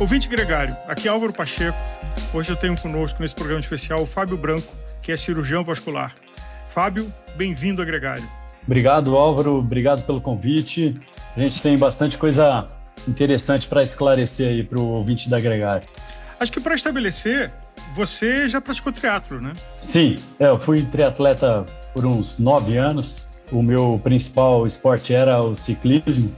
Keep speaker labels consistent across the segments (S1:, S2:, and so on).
S1: Ouvinte Gregário, aqui é Álvaro Pacheco. Hoje eu tenho conosco nesse programa especial o Fábio Branco, que é cirurgião vascular. Fábio, bem-vindo a Gregário.
S2: Obrigado, Álvaro. Obrigado pelo convite. A gente tem bastante coisa interessante para esclarecer aí para o ouvinte da Gregário.
S1: Acho que para estabelecer, você já praticou triatlo, né?
S2: Sim, é, eu fui triatleta por uns nove anos. O meu principal esporte era o ciclismo,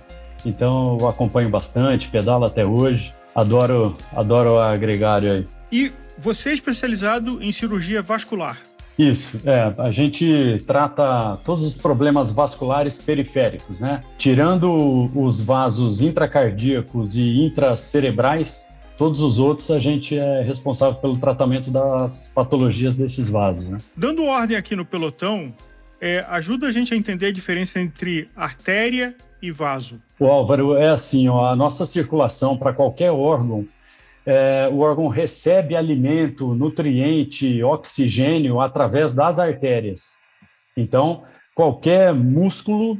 S2: então eu acompanho bastante, pedalo até hoje. Adoro, adoro a gregário aí.
S1: E você é especializado em cirurgia vascular?
S2: Isso, é, a gente trata todos os problemas vasculares periféricos, né? Tirando os vasos intracardíacos e intracerebrais, todos os outros a gente é responsável pelo tratamento das patologias desses vasos, né?
S1: Dando ordem aqui no pelotão, é, ajuda a gente a entender a diferença entre artéria e vaso.
S2: O Álvaro, é assim, ó, a nossa circulação para qualquer órgão, é, o órgão recebe alimento, nutriente, oxigênio através das artérias. Então, qualquer músculo,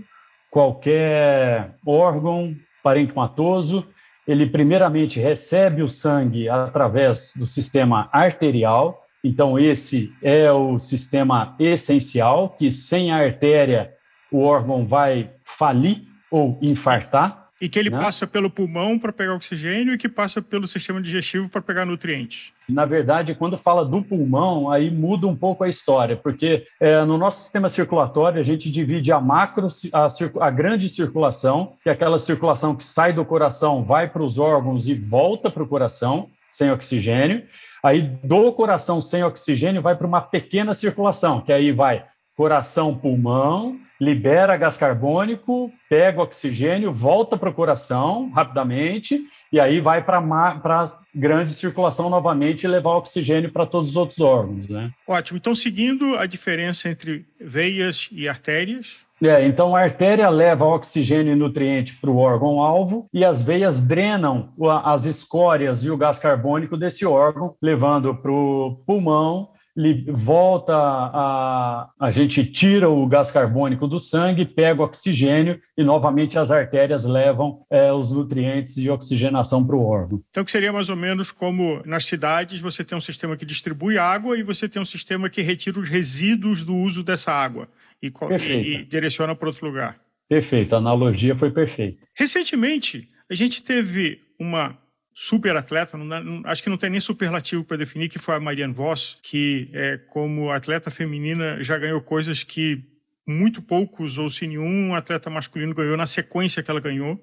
S2: qualquer órgão parenquimatoso, ele primeiramente recebe o sangue através do sistema arterial, então, esse é o sistema essencial, que sem a artéria o órgão vai falir ou infartar.
S1: E que ele né? passa pelo pulmão para pegar oxigênio e que passa pelo sistema digestivo para pegar nutrientes.
S2: Na verdade, quando fala do pulmão, aí muda um pouco a história, porque é, no nosso sistema circulatório a gente divide a macro, a, a grande circulação, que é aquela circulação que sai do coração, vai para os órgãos e volta para o coração sem oxigênio. Aí do coração sem oxigênio vai para uma pequena circulação, que aí vai coração, pulmão, libera gás carbônico, pega oxigênio, volta para o coração rapidamente, e aí vai para a grande circulação novamente e levar oxigênio para todos os outros órgãos. Né?
S1: Ótimo. Então, seguindo a diferença entre veias e artérias,
S2: é, então a artéria leva oxigênio e nutriente para o órgão-alvo e as veias drenam as escórias e o gás carbônico desse órgão, levando para o pulmão, volta a, a gente tira o gás carbônico do sangue, pega o oxigênio e novamente as artérias levam é, os nutrientes e oxigenação para o órgão.
S1: Então que seria mais ou menos como nas cidades você tem um sistema que distribui água e você tem um sistema que retira os resíduos do uso dessa água e, e, e direciona para outro lugar.
S2: Perfeito, a analogia foi perfeita.
S1: Recentemente, a gente teve uma super atleta, não, acho que não tem nem superlativo para definir, que foi a Marianne Voss, que é, como atleta feminina já ganhou coisas que muito poucos, ou se nenhum atleta masculino ganhou na sequência que ela ganhou.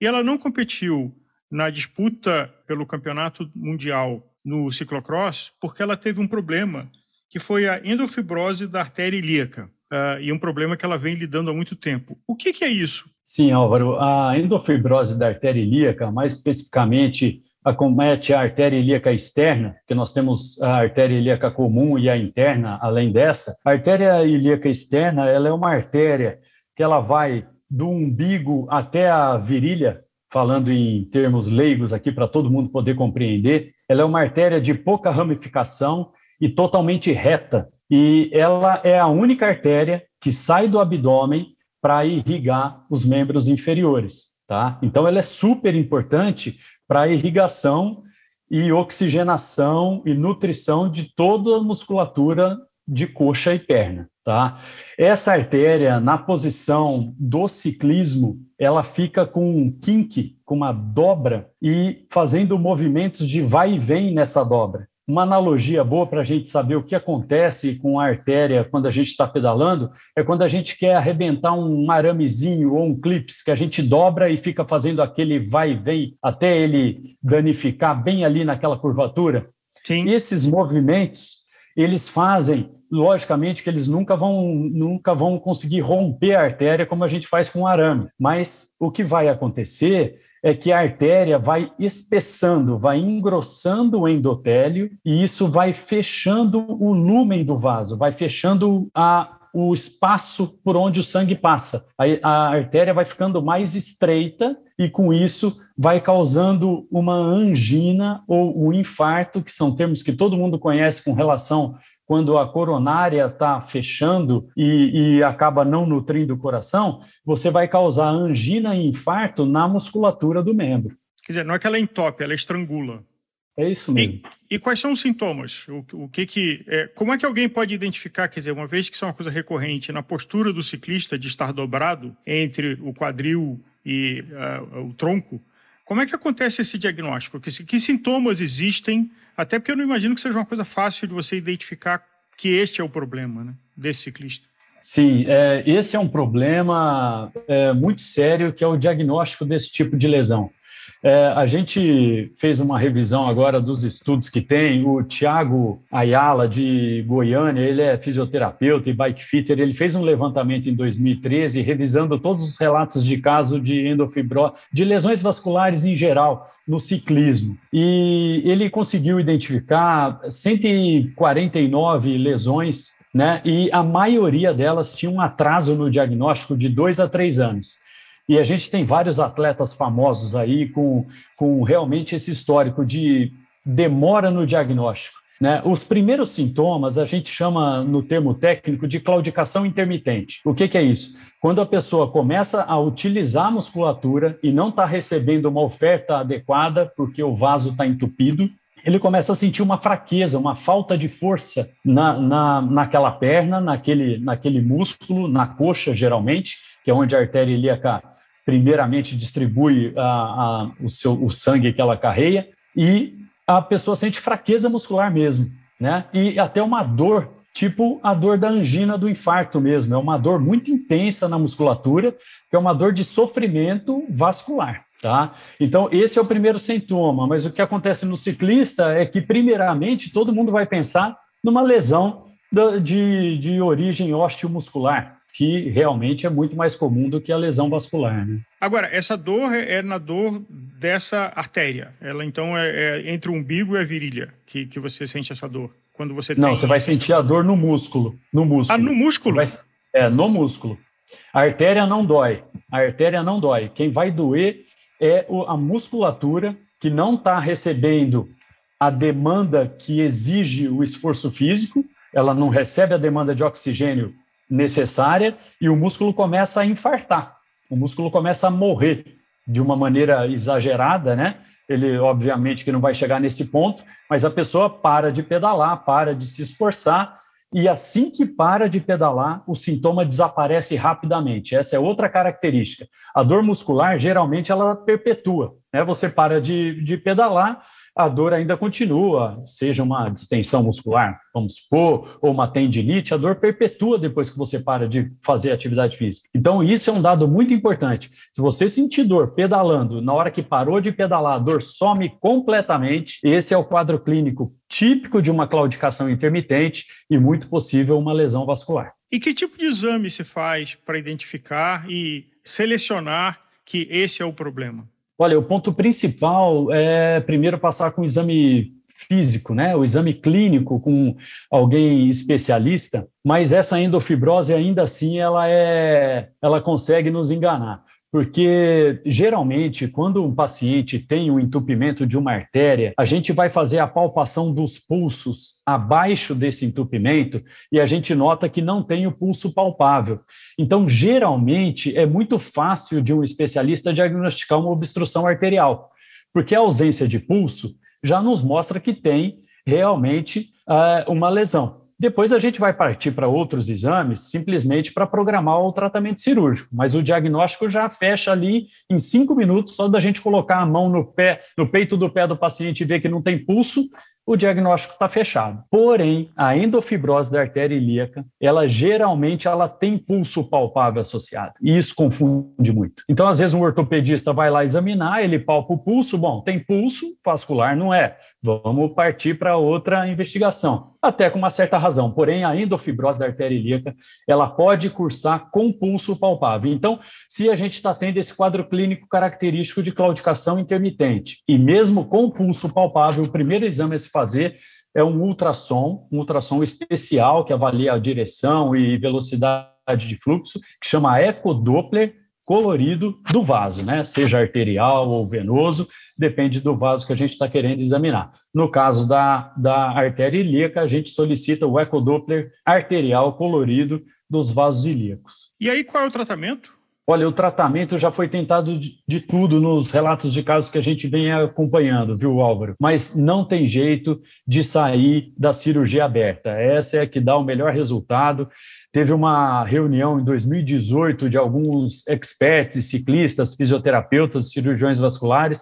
S1: E ela não competiu na disputa pelo campeonato mundial no ciclocross porque ela teve um problema, que foi a endofibrose da artéria ilíaca uh, e um problema que ela vem lidando há muito tempo. O que, que é isso?
S2: Sim, Álvaro. A endofibrose da artéria ilíaca, mais especificamente, acomete a artéria ilíaca externa, que nós temos a artéria ilíaca comum e a interna, além dessa. A artéria ilíaca externa, ela é uma artéria que ela vai do umbigo até a virilha, falando em termos leigos aqui para todo mundo poder compreender. Ela é uma artéria de pouca ramificação e totalmente reta, e ela é a única artéria que sai do abdômen para irrigar os membros inferiores, tá? Então ela é super importante para irrigação e oxigenação e nutrição de toda a musculatura de coxa e perna, tá? Essa artéria na posição do ciclismo, ela fica com um kink, com uma dobra e fazendo movimentos de vai e vem nessa dobra uma analogia boa para a gente saber o que acontece com a artéria quando a gente está pedalando é quando a gente quer arrebentar um aramezinho ou um clips que a gente dobra e fica fazendo aquele vai e vem até ele danificar bem ali naquela curvatura. Sim. Esses movimentos, eles fazem, logicamente que eles nunca vão, nunca vão conseguir romper a artéria como a gente faz com o arame, mas o que vai acontecer é que a artéria vai espessando, vai engrossando o endotélio e isso vai fechando o lumen do vaso, vai fechando a, o espaço por onde o sangue passa. A, a artéria vai ficando mais estreita e, com isso, vai causando uma angina ou um infarto, que são termos que todo mundo conhece com relação quando a coronária está fechando e, e, acaba não nutrindo o coração, você vai causar angina e infarto na musculatura do membro.
S1: Quer dizer, não é que ela entope, ela estrangula.
S2: É isso mesmo.
S1: E, e quais são os sintomas? O, o que que é, como é que alguém pode identificar, quer dizer, uma vez que isso é uma coisa recorrente na postura do ciclista de estar dobrado entre o quadril e uh, o tronco, como é que acontece esse diagnóstico? Que, que sintomas existem? Até porque eu não imagino que seja uma coisa fácil de você identificar que este é o problema né, desse ciclista.
S2: Sim, é, esse é um problema é, muito sério, que é o diagnóstico desse tipo de lesão. É, a gente fez uma revisão agora dos estudos que tem. O Tiago Ayala, de Goiânia, ele é fisioterapeuta e bike fitter. Ele fez um levantamento em 2013, revisando todos os relatos de caso de endofibrose, de lesões vasculares em geral no ciclismo. E ele conseguiu identificar 149 lesões, né? E a maioria delas tinha um atraso no diagnóstico de dois a três anos. E a gente tem vários atletas famosos aí com, com realmente esse histórico de demora no diagnóstico. Né? Os primeiros sintomas a gente chama no termo técnico de claudicação intermitente. O que, que é isso? Quando a pessoa começa a utilizar a musculatura e não está recebendo uma oferta adequada porque o vaso está entupido, ele começa a sentir uma fraqueza, uma falta de força na, na, naquela perna, naquele, naquele músculo, na coxa, geralmente, que é onde a artéria ilíaca primeiramente distribui a, a, o, seu, o sangue que ela carreia, e a pessoa sente fraqueza muscular mesmo, né? E até uma dor, tipo a dor da angina do infarto mesmo, é uma dor muito intensa na musculatura, que é uma dor de sofrimento vascular. Tá? Então, esse é o primeiro sintoma, mas o que acontece no ciclista é que, primeiramente, todo mundo vai pensar numa lesão de, de origem osteomuscular, que realmente é muito mais comum do que a lesão vascular. Né?
S1: Agora, essa dor é, é na dor dessa artéria. Ela então é, é, entre o umbigo e a virilha que, que você sente essa dor. Quando você
S2: Não, você vai sentir a dor no músculo. No músculo.
S1: Ah, no músculo? Vai,
S2: é, no músculo. A artéria não dói. A artéria não dói. Quem vai doer é a musculatura que não está recebendo a demanda que exige o esforço físico, ela não recebe a demanda de oxigênio necessária e o músculo começa a infartar, o músculo começa a morrer de uma maneira exagerada, né? Ele, obviamente, que não vai chegar nesse ponto, mas a pessoa para de pedalar, para de se esforçar, e assim que para de pedalar, o sintoma desaparece rapidamente. Essa é outra característica. A dor muscular, geralmente, ela perpetua. Né? Você para de, de pedalar, a dor ainda continua, seja uma distensão muscular, vamos supor, ou uma tendinite, a dor perpetua depois que você para de fazer atividade física. Então, isso é um dado muito importante. Se você sentir dor pedalando, na hora que parou de pedalar, a dor some completamente, esse é o quadro clínico típico de uma claudicação intermitente e muito possível uma lesão vascular.
S1: E que tipo de exame se faz para identificar e selecionar que esse é o problema?
S2: Olha, o ponto principal é primeiro passar com o exame físico, né? O exame clínico com alguém especialista, mas essa endofibrose ainda assim ela é, ela consegue nos enganar. Porque geralmente, quando um paciente tem um entupimento de uma artéria, a gente vai fazer a palpação dos pulsos abaixo desse entupimento e a gente nota que não tem o pulso palpável. Então, geralmente, é muito fácil de um especialista diagnosticar uma obstrução arterial, porque a ausência de pulso já nos mostra que tem realmente uh, uma lesão. Depois a gente vai partir para outros exames simplesmente para programar o tratamento cirúrgico, mas o diagnóstico já fecha ali em cinco minutos, só da gente colocar a mão no pé, no peito do pé do paciente e ver que não tem pulso, o diagnóstico está fechado. Porém, a endofibrose da artéria ilíaca, ela geralmente ela tem pulso palpável associado, e isso confunde muito. Então, às vezes, um ortopedista vai lá examinar, ele palpa o pulso, bom, tem pulso vascular, não é? Vamos partir para outra investigação, até com uma certa razão. Porém, a endofibrose da artéria ilíaca, ela pode cursar com pulso palpável. Então, se a gente está tendo esse quadro clínico característico de claudicação intermitente, e mesmo com pulso palpável, o primeiro exame a se fazer é um ultrassom, um ultrassom especial que avalia a direção e velocidade de fluxo, que chama ecodoppler colorido do vaso, né? Seja arterial ou venoso, depende do vaso que a gente está querendo examinar. No caso da, da artéria ilíaca, a gente solicita o ecodoppler arterial colorido dos vasos ilíacos.
S1: E aí, qual é o tratamento?
S2: Olha, o tratamento já foi tentado de, de, tudo nos relatos de casos que a gente vem acompanhando, viu, Álvaro? Mas não tem jeito de sair da cirurgia aberta. Essa é que dá o melhor resultado. Teve uma reunião em 2018 de alguns experts, ciclistas, fisioterapeutas, cirurgiões vasculares,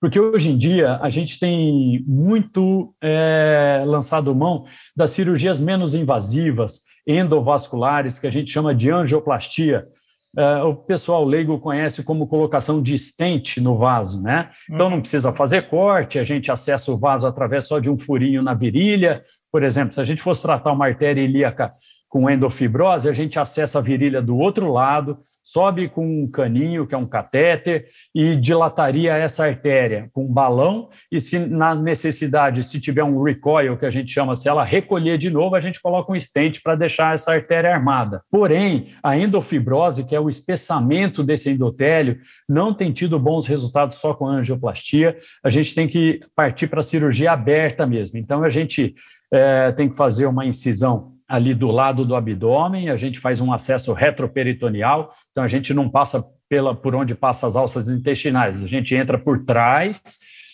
S2: porque hoje em dia a gente tem muito é, lançado mão das cirurgias menos invasivas, endovasculares, que a gente chama de angioplastia. É, o pessoal leigo conhece como colocação de stent no vaso, né? Então não precisa fazer corte, a gente acessa o vaso através só de um furinho na virilha. Por exemplo, se a gente fosse tratar uma artéria ilíaca com endofibrose, a gente acessa a virilha do outro lado, sobe com um caninho, que é um catéter, e dilataria essa artéria com um balão, e se na necessidade, se tiver um recoil, que a gente chama, se ela recolher de novo, a gente coloca um stent para deixar essa artéria armada. Porém, a endofibrose, que é o espessamento desse endotélio, não tem tido bons resultados só com a angioplastia, a gente tem que partir para a cirurgia aberta mesmo. Então, a gente é, tem que fazer uma incisão ali do lado do abdômen, a gente faz um acesso retroperitoneal, então a gente não passa pela, por onde passa as alças intestinais, a gente entra por trás,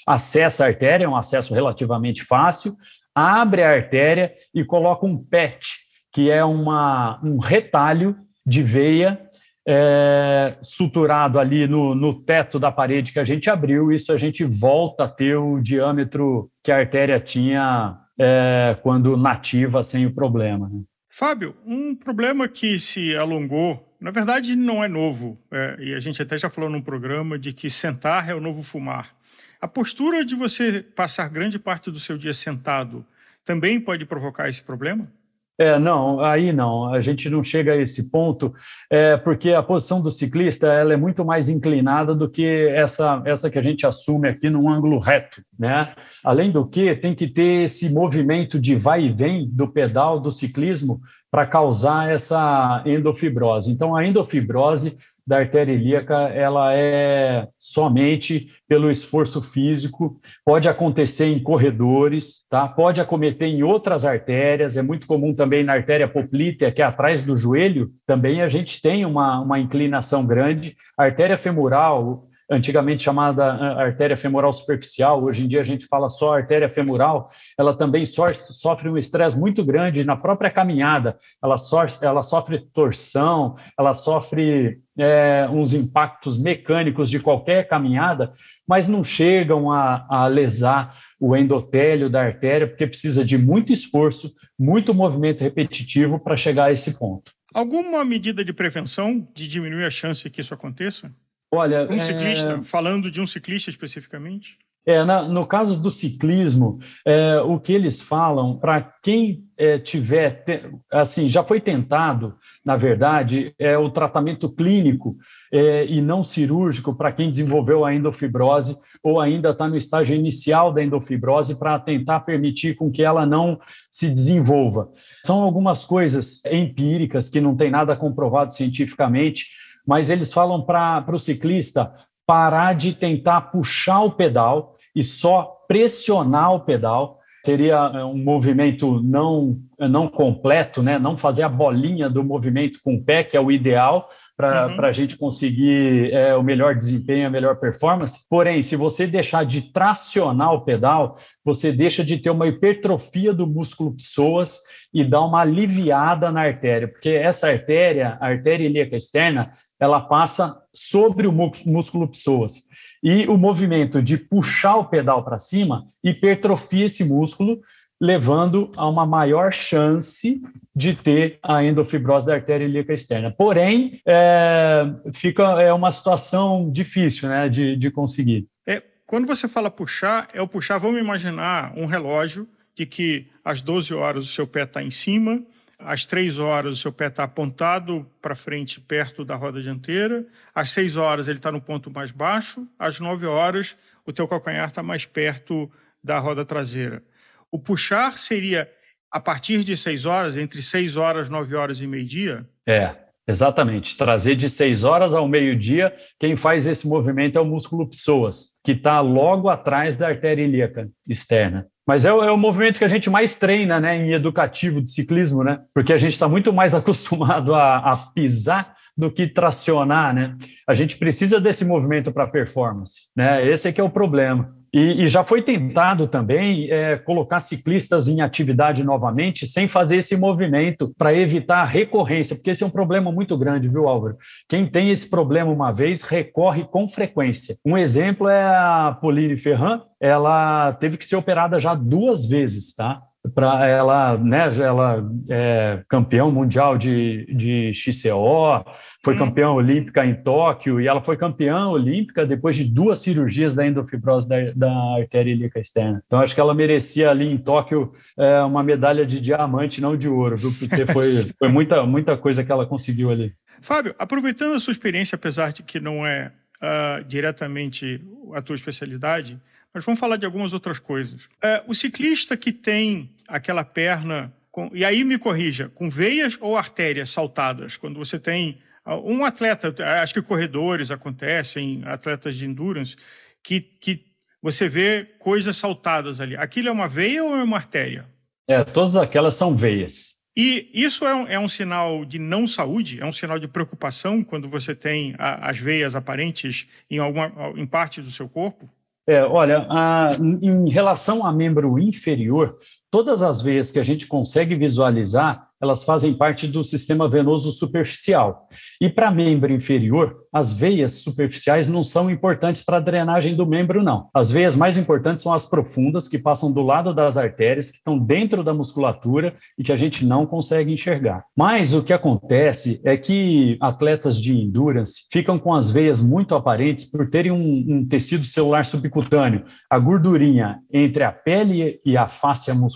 S2: acessa a artéria, é um acesso relativamente fácil, abre a artéria e coloca um PET, que é uma, um retalho de veia é, suturado ali no, no teto da parede que a gente abriu, isso a gente volta a ter o diâmetro que a artéria tinha é, quando nativa sem o problema. Né?
S1: Fábio, um problema que se alongou, na verdade não é novo, é, e a gente até já falou num programa de que sentar é o novo fumar. A postura de você passar grande parte do seu dia sentado também pode provocar esse problema?
S2: É, não, aí não, a gente não chega a esse ponto, é, porque a posição do ciclista ela é muito mais inclinada do que essa, essa que a gente assume aqui num ângulo reto, né? Além do que, tem que ter esse movimento de vai e vem do pedal do ciclismo para causar essa endofibrose. Então, a endofibrose da artéria ilíaca ela é somente pelo esforço físico, pode acontecer em corredores, tá? Pode acometer em outras artérias, é muito comum também na artéria poplítea, que é atrás do joelho, também a gente tem uma, uma inclinação grande. A artéria femoral, antigamente chamada artéria femoral superficial, hoje em dia a gente fala só artéria femoral, ela também sofre um estresse muito grande na própria caminhada, ela sofre, ela sofre torção, ela sofre é, uns impactos mecânicos de qualquer caminhada, mas não chegam a, a lesar o endotélio da artéria, porque precisa de muito esforço, muito movimento repetitivo para chegar a esse ponto.
S1: Alguma medida de prevenção de diminuir a chance que isso aconteça?
S2: Olha,
S1: um ciclista, é... falando de um ciclista especificamente?
S2: É, na, no caso do ciclismo, é, o que eles falam para quem é, tiver, assim, já foi tentado, na verdade, é o tratamento clínico é, e não cirúrgico para quem desenvolveu a endofibrose ou ainda está no estágio inicial da endofibrose para tentar permitir com que ela não se desenvolva. São algumas coisas empíricas que não tem nada comprovado cientificamente, mas eles falam para o ciclista parar de tentar puxar o pedal e só pressionar o pedal. Seria é, um movimento não, não completo, né? não fazer a bolinha do movimento com o pé, que é o ideal, para uhum. a gente conseguir é, o melhor desempenho, a melhor performance. Porém, se você deixar de tracionar o pedal, você deixa de ter uma hipertrofia do músculo psoas e dá uma aliviada na artéria, porque essa artéria, a artéria ilíaca externa, ela passa sobre o músculo psoas. E o movimento de puxar o pedal para cima hipertrofia esse músculo, levando a uma maior chance de ter a endofibrose da artéria ilíaca externa. Porém, é, fica é uma situação difícil né, de, de conseguir.
S1: É, quando você fala puxar, é o puxar, vamos imaginar um relógio de que às 12 horas o seu pé está em cima, às três horas, o seu pé está apontado para frente, perto da roda dianteira. Às seis horas, ele está no ponto mais baixo. Às nove horas, o teu calcanhar está mais perto da roda traseira. O puxar seria a partir de seis horas, entre seis horas, nove horas e meio-dia?
S2: É, exatamente. Trazer de seis horas ao meio-dia, quem faz esse movimento é o músculo psoas, que está logo atrás da artéria ilíaca externa. Mas é o, é o, movimento que a gente mais treina né, em educativo de ciclismo, né? Porque a gente está muito mais acostumado a, a, pisar do que tracionar, né? A gente precisa desse movimento para performance, né? Esse é que é o problema. E, e já foi tentado também é, colocar ciclistas em atividade novamente sem fazer esse movimento para evitar a recorrência, porque esse é um problema muito grande, viu, Álvaro? Quem tem esse problema uma vez recorre com frequência. Um exemplo é a Pauline Ferrand, ela teve que ser operada já duas vezes, tá? Para ela, né, ela é campeão mundial de, de XCO, foi hum. campeã olímpica em Tóquio e ela foi campeã olímpica depois de duas cirurgias da endofibrose da, da artéria ilíaca externa. Então acho que ela merecia ali em Tóquio é, uma medalha de diamante, não de ouro, viu? Porque foi, foi muita, muita coisa que ela conseguiu ali.
S1: Fábio, aproveitando a sua experiência, apesar de que não é uh, diretamente a tua especialidade, mas vamos falar de algumas outras coisas. É, o ciclista que tem aquela perna, com, e aí me corrija, com veias ou artérias saltadas, quando você tem ah, um atleta, acho que corredores acontecem, atletas de endurance, que, que você vê coisas saltadas ali. Aquilo é uma veia ou é uma artéria?
S2: É, todas aquelas são veias.
S1: E isso é um, é um, sinal de não saúde, é um sinal de preocupação quando você tem a, as veias aparentes em, alguma, em parte do seu corpo?
S2: É, olha, a, em relação a membro inferior, todas as veias que a gente consegue visualizar, elas fazem parte do sistema venoso superficial. E para membro inferior, as veias superficiais não são importantes para a drenagem do membro, não. As veias mais importantes são as profundas, que passam do lado das artérias, que estão dentro da musculatura e que a gente não consegue enxergar. Mas o que acontece é que atletas de endurance ficam com as veias muito aparentes por terem um, um tecido celular subcutâneo, a gordurinha entre a pele e a face muscular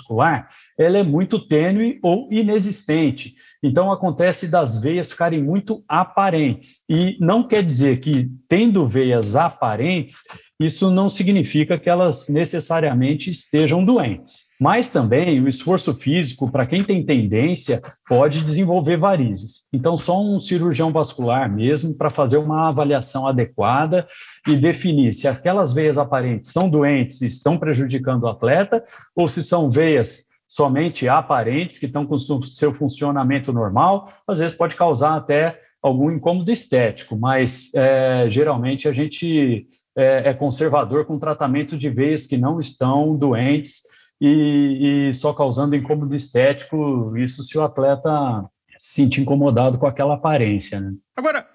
S2: ela é muito tênue ou inexistente. Então, acontece das veias ficarem muito aparentes. E não quer dizer que, tendo veias aparentes, isso não significa que elas necessariamente estejam doentes. Mas também o esforço físico, para quem tem tendência, pode desenvolver varizes. Então, só um cirurgião vascular mesmo para fazer uma avaliação adequada e definir se aquelas veias aparentes são doentes e estão prejudicando o atleta ou se são veias somente aparentes, que estão com seu funcionamento normal, às vezes pode causar até algum incômodo estético, mas é, geralmente a gente é, é, conservador com tratamento de veias que não estão doentes e, e, só causando incômodo estético, isso se o atleta se sentir incomodado com aquela aparência. Né?
S1: Agora,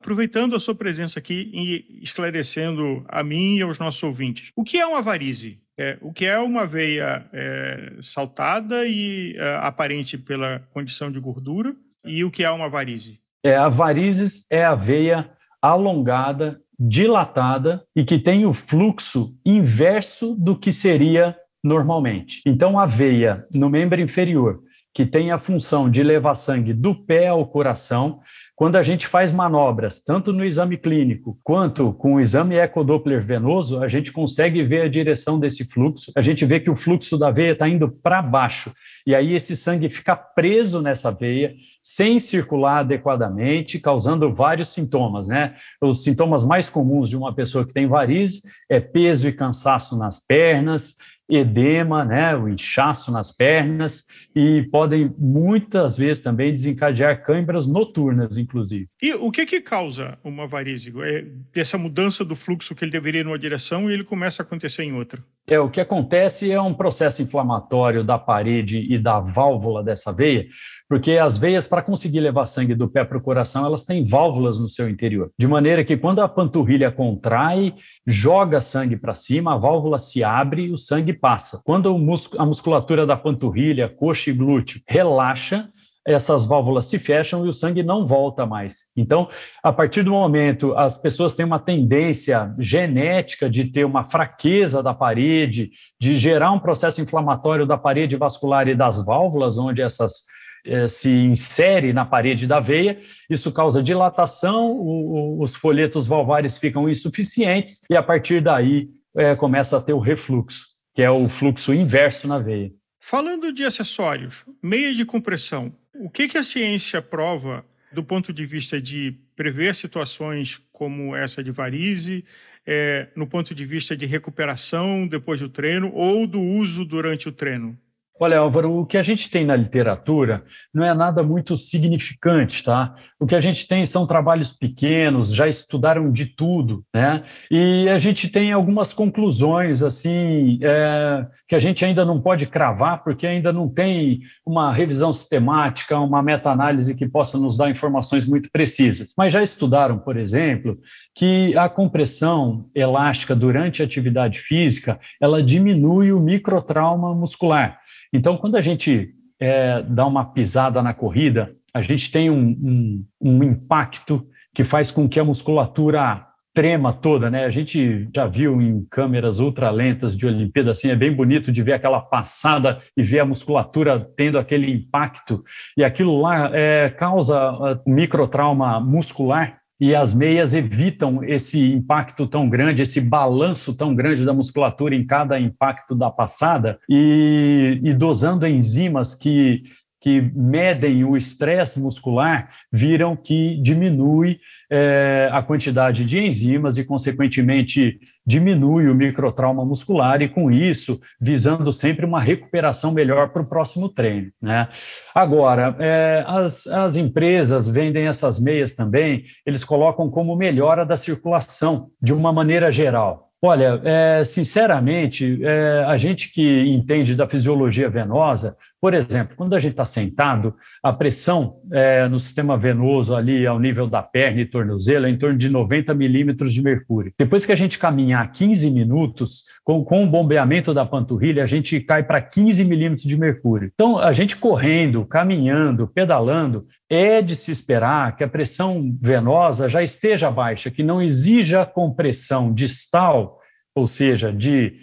S1: aproveitando a sua presença aqui e esclarecendo a mim e aos nossos ouvintes, o que é uma varize? É, o que é uma veia é, saltada e é, aparente pela condição de gordura, e o que é uma varize?
S2: É, a varizes é a veia alongada, dilatada e que tem o fluxo inverso do que seria normalmente. Então, a veia no membro inferior, que tem a função de levar sangue do pé ao coração, quando a gente faz manobras, tanto no exame clínico quanto com o exame ecodoppler venoso, a gente consegue ver a direção desse fluxo. A gente vê que o fluxo da veia está indo para baixo. E aí esse sangue fica preso nessa veia, sem circular adequadamente, causando vários sintomas, né? Os sintomas mais comuns de uma pessoa que tem varizes é peso e cansaço nas pernas, edema, né, o inchaço nas pernas e podem muitas vezes também desencadear câimbras noturnas, inclusive.
S1: E o que que causa uma varize? É dessa mudança do fluxo que ele deveria ir numa direção e ele começa a acontecer em outra?
S2: É, o que acontece é um processo inflamatório da parede e da válvula dessa veia, porque as veias, para conseguir levar sangue do pé para o coração, elas têm válvulas no seu interior. De maneira que quando a panturrilha contrai, joga sangue para cima, a válvula se abre e o sangue passa. Quando a musculatura da panturrilha, coxa e glúteo relaxa, essas válvulas se fecham e o sangue não volta mais. Então, a partir do momento, as pessoas têm uma tendência genética de ter uma fraqueza da parede, de gerar um processo inflamatório da parede vascular e das válvulas, onde essas eh, se insere na parede da veia, isso causa dilatação, o, o, os folhetos valvares ficam insuficientes e a partir daí é, começa a ter o refluxo, que é o fluxo inverso na veia.
S1: Falando de acessórios, meia de compressão, o que, que a ciência prova do ponto de vista de prever situações como essa de varize, é, no ponto de vista de recuperação depois do treino ou do uso durante o treino?
S2: Olha, Álvaro, o que a gente tem na literatura não é nada muito significante, tá? O que a gente tem são trabalhos pequenos, já estudaram de tudo, né? E a gente tem algumas conclusões, assim, é, que a gente ainda não pode cravar, porque ainda não tem uma revisão sistemática, uma meta-análise que possa nos dar informações muito precisas. Mas já estudaram, por exemplo, que a compressão elástica durante a atividade física, ela diminui o microtrauma muscular. Então, quando a gente é, dá uma pisada na corrida, a gente tem um, um, um impacto que faz com que a musculatura trema toda, né? A gente já viu em câmeras ultralentas de Olimpíada, assim, é bem bonito de ver aquela passada e ver a musculatura tendo aquele impacto. E aquilo lá é, causa uh, microtrauma muscular e as meias evitam esse impacto tão grande, esse balanço tão grande da musculatura em cada impacto da passada, e, e dosando enzimas que, que medem o estresse muscular, viram que diminui é, a quantidade de enzimas e, consequentemente, diminui o microtrauma muscular e, com isso, visando sempre uma recuperação melhor para o próximo treino. Né? Agora, é, as, as empresas vendem essas meias também, eles colocam como melhora da circulação, de uma maneira geral. Olha, é, sinceramente, é, a gente que entende da fisiologia venosa, por exemplo, quando a gente está sentado, a pressão é, no sistema venoso ali ao nível da perna e tornozelo é em torno de 90 milímetros de mercúrio. Depois que a gente caminhar 15 minutos, com, com o bombeamento da panturrilha, a gente cai para 15 milímetros de mercúrio. Então, a gente correndo, caminhando, pedalando, é de se esperar que a pressão venosa já esteja baixa, que não exija compressão distal, ou seja, de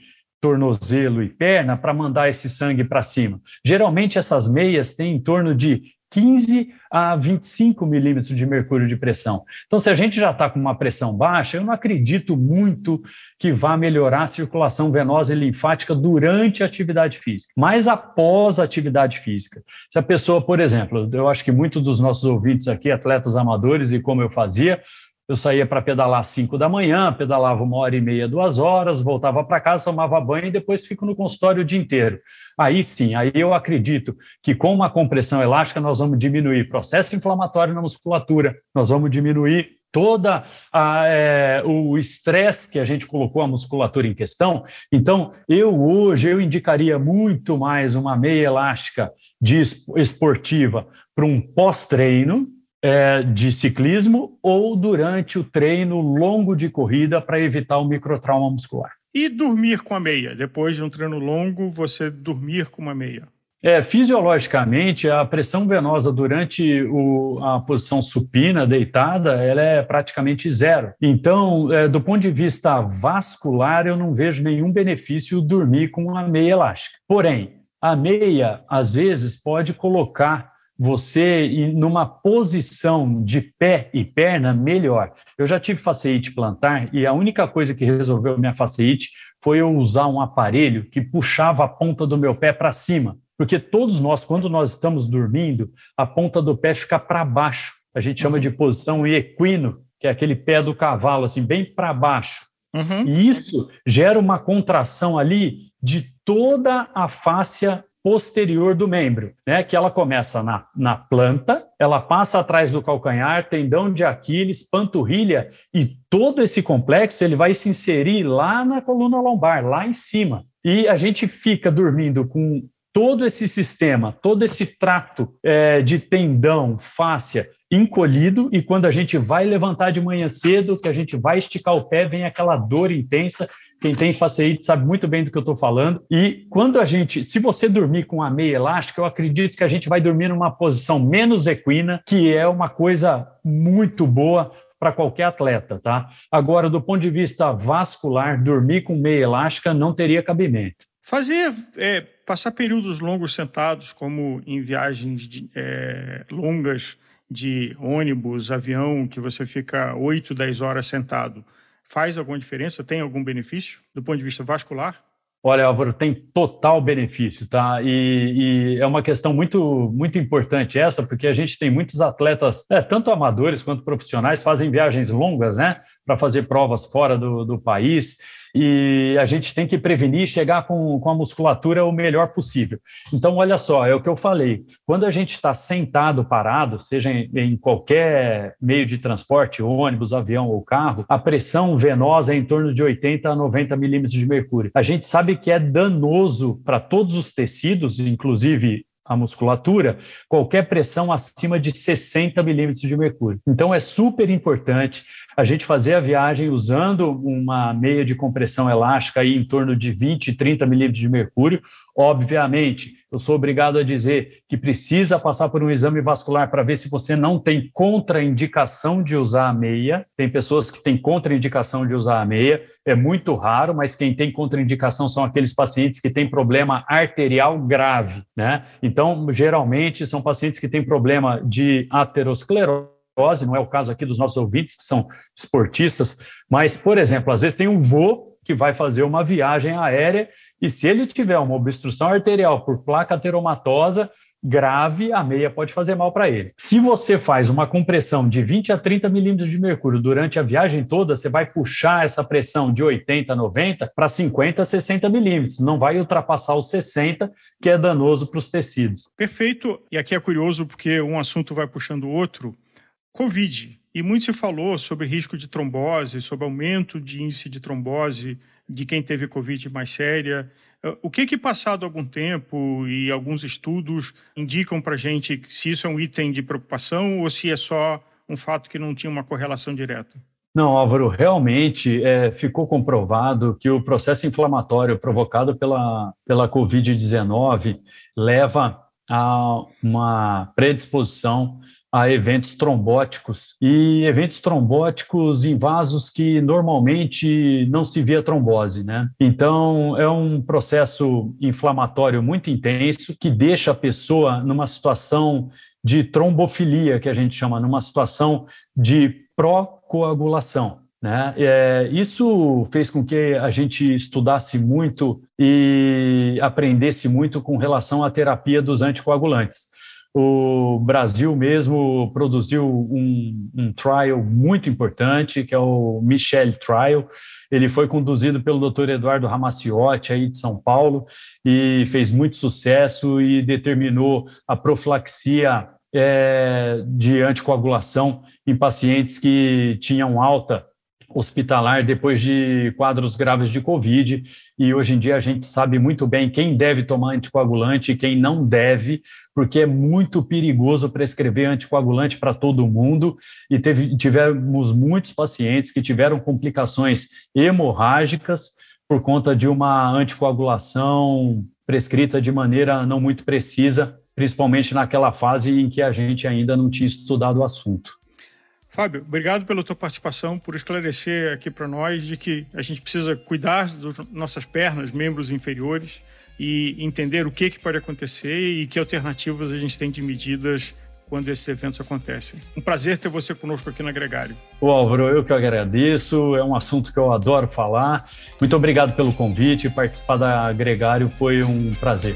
S2: tornozelo e perna, para mandar esse sangue para cima. Geralmente, essas meias têm em torno de 15 a 25 milímetros de mercúrio de pressão. Então, se a gente já está com uma pressão baixa, eu não acredito muito que vá melhorar a circulação venosa e linfática durante a atividade física, mas após a atividade física. Se a pessoa, por exemplo, eu acho que muitos dos nossos ouvintes aqui, atletas amadores, e como eu fazia, eu saía para pedalar às 5 da manhã, pedalava uma hora e meia, duas horas, voltava para casa, tomava banho e depois fico no consultório o dia inteiro. Aí sim, aí eu acredito que com uma compressão elástica nós vamos diminuir processo inflamatório na musculatura, nós vamos diminuir toda é, o estresse que a gente colocou a musculatura em questão. Então, eu hoje eu indicaria muito mais uma meia elástica de esportiva para um pós-treino, é, de ciclismo ou durante o treino longo de corrida para evitar o microtrauma muscular.
S1: E dormir com a meia? Depois de um treino longo, você dormir com uma meia?
S2: É, fisiologicamente, a pressão venosa durante o, a posição supina, deitada, ela é praticamente zero. Então, é, do ponto de vista vascular, eu não vejo nenhum benefício dormir com uma meia elástica. Porém, a meia, às vezes, pode colocar você numa posição de pé e perna melhor. Eu já tive faceite plantar e a única coisa que resolveu minha faceite foi eu usar um aparelho que puxava a ponta do meu pé para cima. Porque todos nós, quando nós estamos dormindo, a ponta do pé fica para baixo. A gente chama de posição equino, que é aquele pé do cavalo, assim, bem para baixo. Uhum. E isso gera uma contração ali de toda a fáscia posterior do membro, né? Que ela começa na, na planta, ela passa atrás do calcanhar, tendão de Aquiles, panturrilha e todo esse complexo ele vai se inserir lá na coluna lombar, lá em cima. E a gente fica dormindo com todo esse sistema, todo esse trato é, de tendão, fáscia encolhido e quando a gente vai levantar de manhã cedo, que a gente vai esticar o pé, vem aquela dor intensa quem tem faceite sabe muito bem do que eu estou falando. E quando a gente, se você dormir com a meia elástica, eu acredito que a gente vai dormir numa posição menos equina, que é uma coisa muito boa para qualquer atleta, tá? Agora, do ponto de vista vascular, dormir com meia elástica não teria cabimento.
S1: Fazer, é, passar períodos longos sentados, como em viagens de, é, longas de ônibus, avião, que você fica 8, 10 horas sentado, faz alguma diferença? Tem algum benefício do ponto de vista vascular?
S2: Olha, Álvaro, tem total benefício, tá? E, e, é uma questão muito, muito importante essa, porque a gente tem muitos atletas, é, tanto amadores quanto profissionais, fazem viagens longas, né? Para fazer provas fora do, do país. E a gente tem que prevenir chegar com, com a musculatura o melhor possível. Então, olha só, é o que eu falei. Quando a gente está sentado, parado, seja em, em, qualquer meio de transporte, ônibus, avião ou carro, a pressão venosa é em torno de 80 a 90 milímetros de mercúrio. A gente sabe que é danoso para todos os tecidos, inclusive a musculatura, qualquer pressão acima de 60 milímetros de mercúrio. Então, é super importante a gente fazer a viagem usando uma meia de compressão elástica aí em torno de 20, 30 milímetros de mercúrio. Obviamente, eu sou obrigado a dizer que precisa passar por um exame vascular para ver se você não tem contraindicação de usar a meia. Tem pessoas que têm contraindicação de usar a meia, é muito raro, mas quem tem contraindicação são aqueles pacientes que têm problema arterial grave, né? Então, geralmente são pacientes que têm problema de aterosclerose não é o caso aqui dos nossos ouvintes, que são esportistas, mas, por exemplo, às vezes tem um vô que vai fazer uma viagem aérea e se ele tiver uma obstrução arterial por placa ateromatosa grave, a meia pode fazer mal para ele. Se você faz uma compressão de 20 a 30 milímetros de mercúrio durante a viagem toda, você vai puxar essa pressão de 80 a 90 para 50 a 60 milímetros. Não vai ultrapassar os 60, que é danoso para os tecidos.
S1: Perfeito. E aqui é curioso porque um assunto vai puxando o outro. Covid. E muito se falou sobre risco de trombose, sobre aumento de índice de trombose de quem teve Covid mais séria. O que que passado algum tempo e alguns estudos indicam para gente se isso é um item de preocupação ou se é só um fato que não tinha uma correlação direta?
S2: Não, Álvaro, realmente é, ficou comprovado que o processo inflamatório provocado pela, pela Covid-19 leva a uma predisposição a eventos trombóticos e eventos trombóticos em vasos que normalmente não se via trombose, né? Então é um processo inflamatório muito intenso que deixa a pessoa numa situação de trombofilia, que a gente chama, numa situação de pró-coagulação. Né? É, isso fez com que a gente estudasse muito e aprendesse muito com relação à terapia dos anticoagulantes o Brasil mesmo produziu um, um trial muito importante, que é o Michelle Trial. Ele foi conduzido pelo Dr. Eduardo Ramaciotti, aí de São Paulo, e fez muito sucesso e determinou a profilaxia é, de anticoagulação em pacientes que tinham alta hospitalar depois de quadros graves de Covid. E hoje em dia a gente sabe muito bem quem deve tomar anticoagulante e quem não deve, porque é muito perigoso prescrever anticoagulante para todo mundo. E teve, tivemos muitos pacientes que tiveram complicações hemorrágicas por conta de uma anticoagulação prescrita de maneira não muito precisa, principalmente naquela fase em que a gente ainda não tinha estudado o assunto.
S1: Fábio, obrigado pela tua participação, por esclarecer aqui para nós de que a gente precisa cuidar das nossas pernas, membros inferiores, e entender o que, que pode acontecer e que alternativas a gente tem de medidas quando esses eventos acontecem. Um prazer ter você conosco aqui na Gregário.
S2: O Álvaro, eu que agradeço, é um assunto que eu adoro falar. Muito obrigado pelo convite, participar da Gregário foi um prazer.